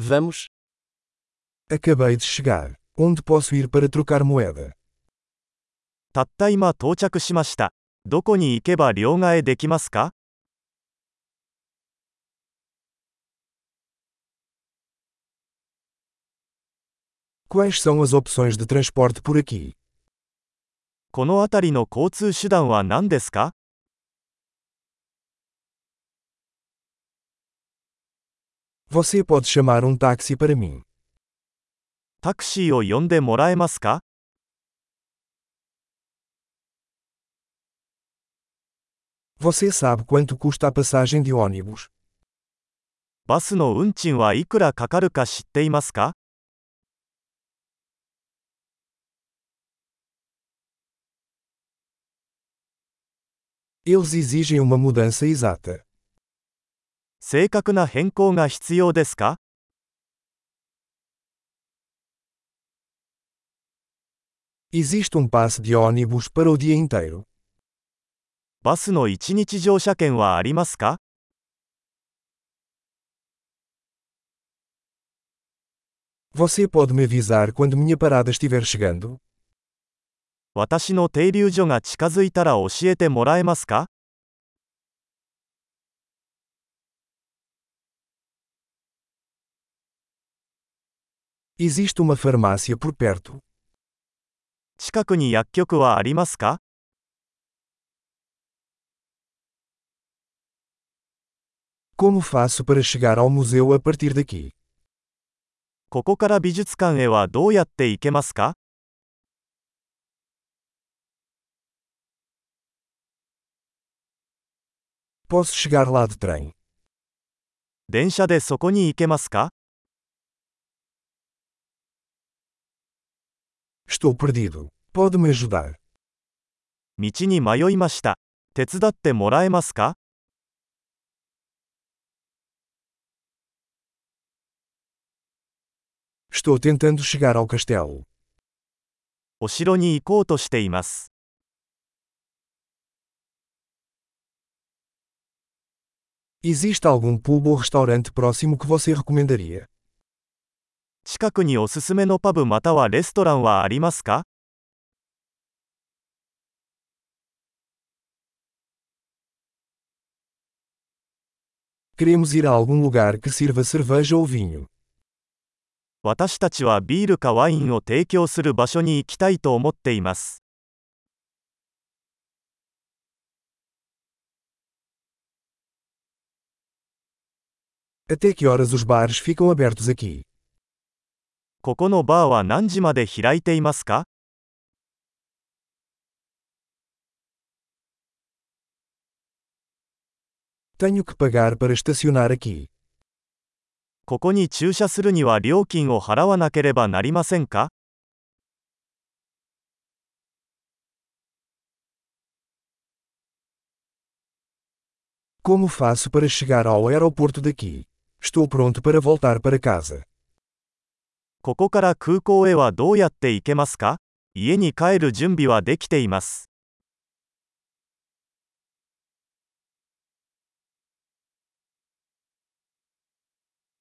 Vamos. Acabei de chegar. Onde posso ir para trocar moeda? たった今到着しました。どこに行けば両替できますか Quais são as opções de transporte por aqui? この辺りの交通手段は何ですか Você pode chamar um táxi para mim. タクシーを呼んでもらえますか Você sabe quanto custa a passagem de ônibus? バスの運賃はいくらかかるか知っていますか Eles exigem uma mudança exata. 正確な変更が必要ですか Existe um passe de ônibus para o dia inteiro. バスの一日乗車券はありますか Você pode me avisar quando minha parada estiver chegando? 私の停留所が近づいたら教えてもらえますか Existe uma farmácia por perto. 近くに薬局はありますか Como faço para chegar ao museu a partir daqui? ここから美術館へはどうやって行けますか Posso chegar lá de trem. 電車でそこに行けますか Estou perdido. Pode me ajudar? 道に迷いました。手伝ってもらえますか Estou tentando chegar ao castelo. お城に行こうとしています。 Existe algum pub ou restaurante próximo que você recomendaria? 近くにおすすめのパブまたはレストランはありますか.私たちはビールかワインを提供する場所に行きたいと思っています。Até que horas os bares ficam abertos aqui? ここのバーは何時まで開いていますか Tenho que pagar para estacionar aqui. ここに駐車するには料金を払わなければなりませんか Como faço para chegar ao aeroporto daqui? Estou pronto para voltar para casa. ここから空港へはどうやって行けますか？家に帰る準備はできています。